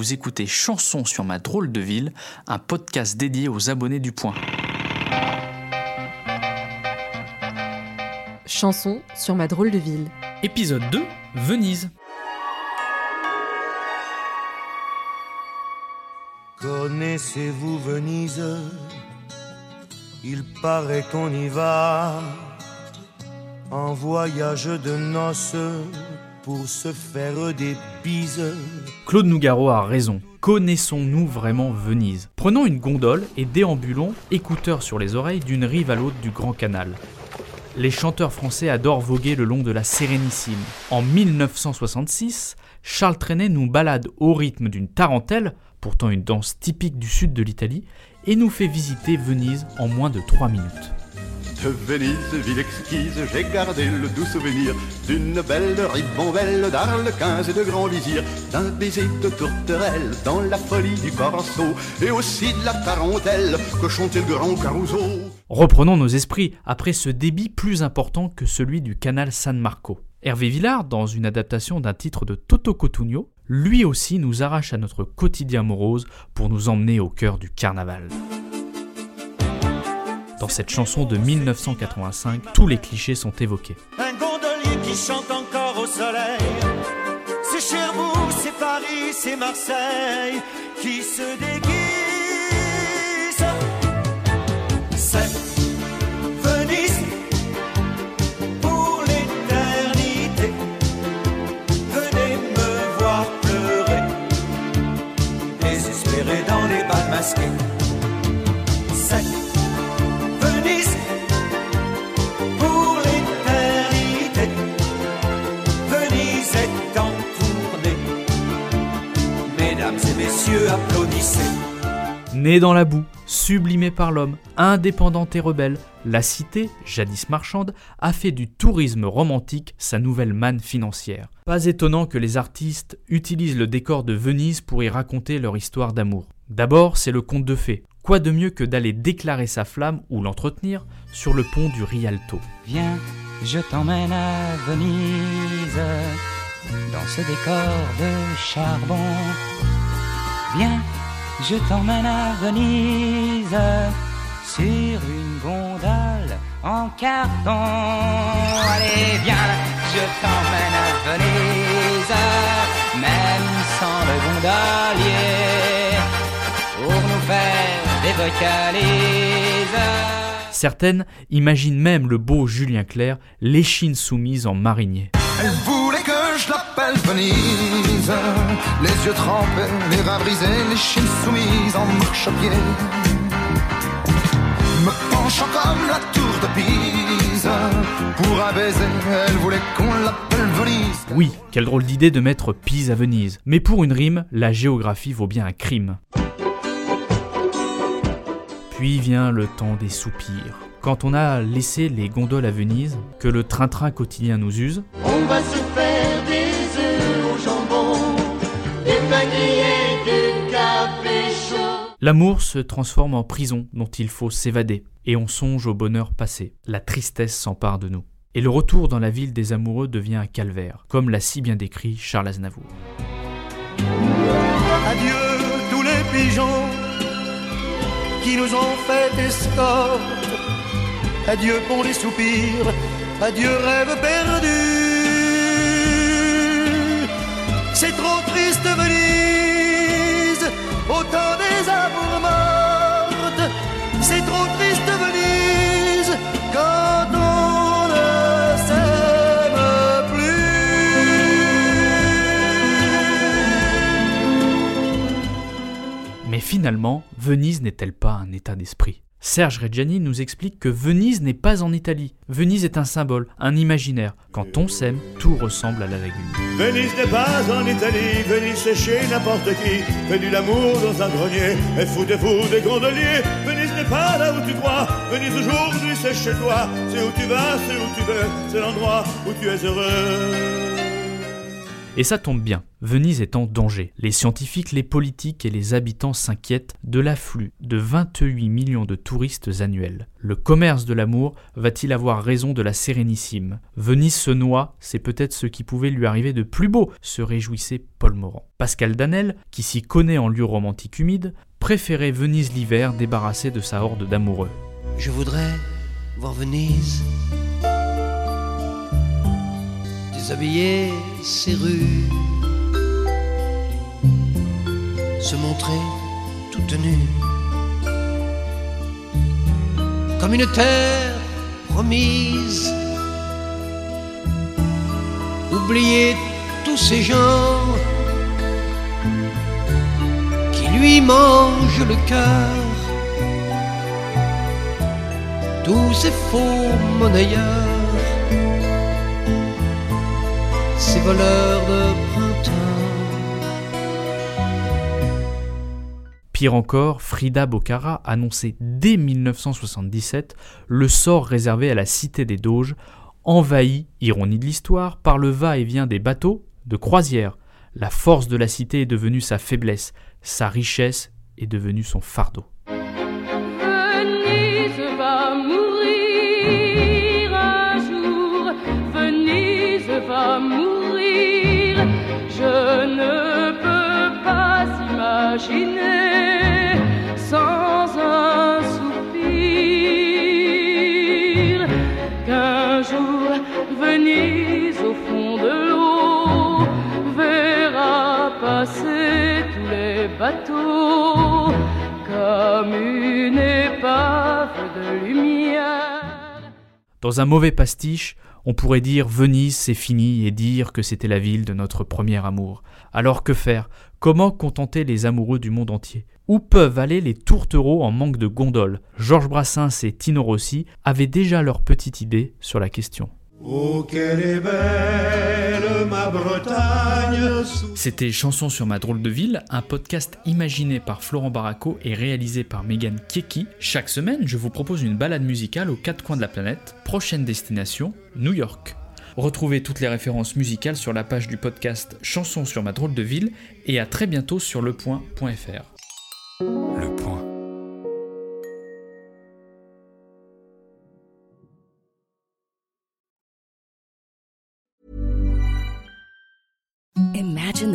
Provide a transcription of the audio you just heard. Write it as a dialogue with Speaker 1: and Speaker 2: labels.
Speaker 1: Vous écoutez Chanson sur ma drôle de ville, un podcast dédié aux abonnés du point.
Speaker 2: Chanson sur ma drôle de ville.
Speaker 1: Épisode 2, Venise.
Speaker 3: Connaissez-vous Venise? Il paraît qu'on y va en voyage de noces
Speaker 1: Claude Nougaro a raison. Connaissons-nous vraiment Venise? Prenons une gondole et déambulons, écouteurs sur les oreilles, d'une rive à l'autre du Grand Canal. Les chanteurs français adorent voguer le long de la Sérénissime. En 1966, Charles Trenet nous balade au rythme d'une tarentelle, pourtant une danse typique du sud de l'Italie, et nous fait visiter Venise en moins de 3 minutes.
Speaker 4: De Venise, ville exquise, j'ai gardé le doux souvenir d'une belle ribambelle d'arlequins et de grands vizirs, d'un baiser de tourterelle dans la folie du corso, et aussi de la tarentelle que chantait le grand Caruso.
Speaker 1: Reprenons nos esprits après ce débit plus important que celui du canal San Marco. Hervé Villard, dans une adaptation d'un titre de Toto Cotugno, lui aussi nous arrache à notre quotidien morose pour nous emmener au cœur du carnaval. Dans cette chanson de 1985, tous les clichés sont évoqués.
Speaker 5: Un gondolier qui chante encore au soleil. C'est Cherbourg, c'est Paris, c'est Marseille qui se déguise.
Speaker 1: Née dans la boue, sublimée par l'homme, indépendante et rebelle, la cité, jadis marchande, a fait du tourisme romantique sa nouvelle manne financière. Pas étonnant que les artistes utilisent le décor de Venise pour y raconter leur histoire d'amour. D'abord, c'est le conte de fées. Quoi de mieux que d'aller déclarer sa flamme ou l'entretenir sur le pont du Rialto
Speaker 6: Viens, je t'emmène à Venise, dans ce décor de charbon. Viens, je t'emmène à Venise, sur une gondole en carton. Allez, viens, je t'emmène à Venise, même sans le gondolier, pour nous faire des vocalises.
Speaker 1: Certaines imaginent même le beau Julien Clerc, l'échine soumise en marinier.
Speaker 3: Elle Venise. Les yeux trempés, les reins brisés, les chines soumises en marche à pied. Me penchant comme la tour de Pise. Pour un baiser, elle voulait qu'on l'appelle Venise.
Speaker 1: Oui, quelle drôle d'idée de mettre Pise à Venise. Mais pour une rime, la géographie vaut bien un crime. Puis vient le temps des soupirs. Quand on a laissé les gondoles à Venise, que le train-train quotidien nous use,
Speaker 5: On va se
Speaker 1: l'amour se transforme en prison dont il faut s'évader, et on songe au bonheur passé. La tristesse s'empare de nous. Et le retour dans la ville des amoureux devient un calvaire, comme l'a si bien décrit Charles Aznavour.
Speaker 5: Adieu tous les pigeons qui nous ont fait escorte. Adieu pour les soupirs, adieu rêve perdu. C'est trop
Speaker 1: Mais finalement, Venise n'est-elle pas un état d'esprit? Serge Reggiani nous explique que Venise n'est pas en Italie. Venise est un symbole, un imaginaire. Quand on s'aime, tout ressemble à la lagune.
Speaker 5: Venise n'est pas en Italie, Venise c'est chez n'importe qui. Faites du l'amour dans un grenier et foutez-vous des gondoliers. Venise n'est pas là où tu crois, Venise aujourd'hui c'est chez toi. C'est où tu vas, c'est où tu veux, c'est l'endroit où tu es heureux.
Speaker 1: Et ça tombe bien, Venise est en danger. Les scientifiques, les politiques et les habitants s'inquiètent de l'afflux de 28 millions de touristes annuels. Le commerce de l'amour va-t-il avoir raison de la sérénissime Venise se noie, c'est peut-être ce qui pouvait lui arriver de plus beau, se réjouissait Paul Morand. Pascal Danel, qui s'y connaît en lieu romantique humide, préférait Venise l'hiver débarrassée de sa horde d'amoureux.
Speaker 7: Je voudrais voir Venise déshabiller ses rues, se montrer toute nue, comme une terre promise, oublier tous ces gens qui lui mangent le cœur, tous ces faux monnayeurs ces voleurs de printemps.
Speaker 1: Pire encore, Frida Bocara annonçait dès 1977 le sort réservé à la cité des Doges, envahie, ironie de l'histoire, par le va-et-vient des bateaux de croisière. La force de la cité est devenue sa faiblesse, sa richesse est devenue son fardeau.
Speaker 8: Venise va mourir
Speaker 1: Dans un mauvais pastiche, on pourrait dire Venise c'est fini et dire que c'était la ville de notre premier amour. Alors que faire? Comment contenter les amoureux du monde entier? Où peuvent aller les tourtereaux en manque de gondoles? Georges Brassens et Tino Rossi avaient déjà leur petite idée sur la question.
Speaker 5: Oh!
Speaker 1: C'était Chanson sur ma drôle de ville, un podcast imaginé par Florent Baraco et réalisé par Megan Kieki. Chaque semaine, je vous propose une balade musicale aux quatre coins de la planète. Prochaine destination, New York. Retrouvez toutes les références musicales sur la page du podcast Chanson sur ma drôle de ville et à très bientôt sur lepoint.fr.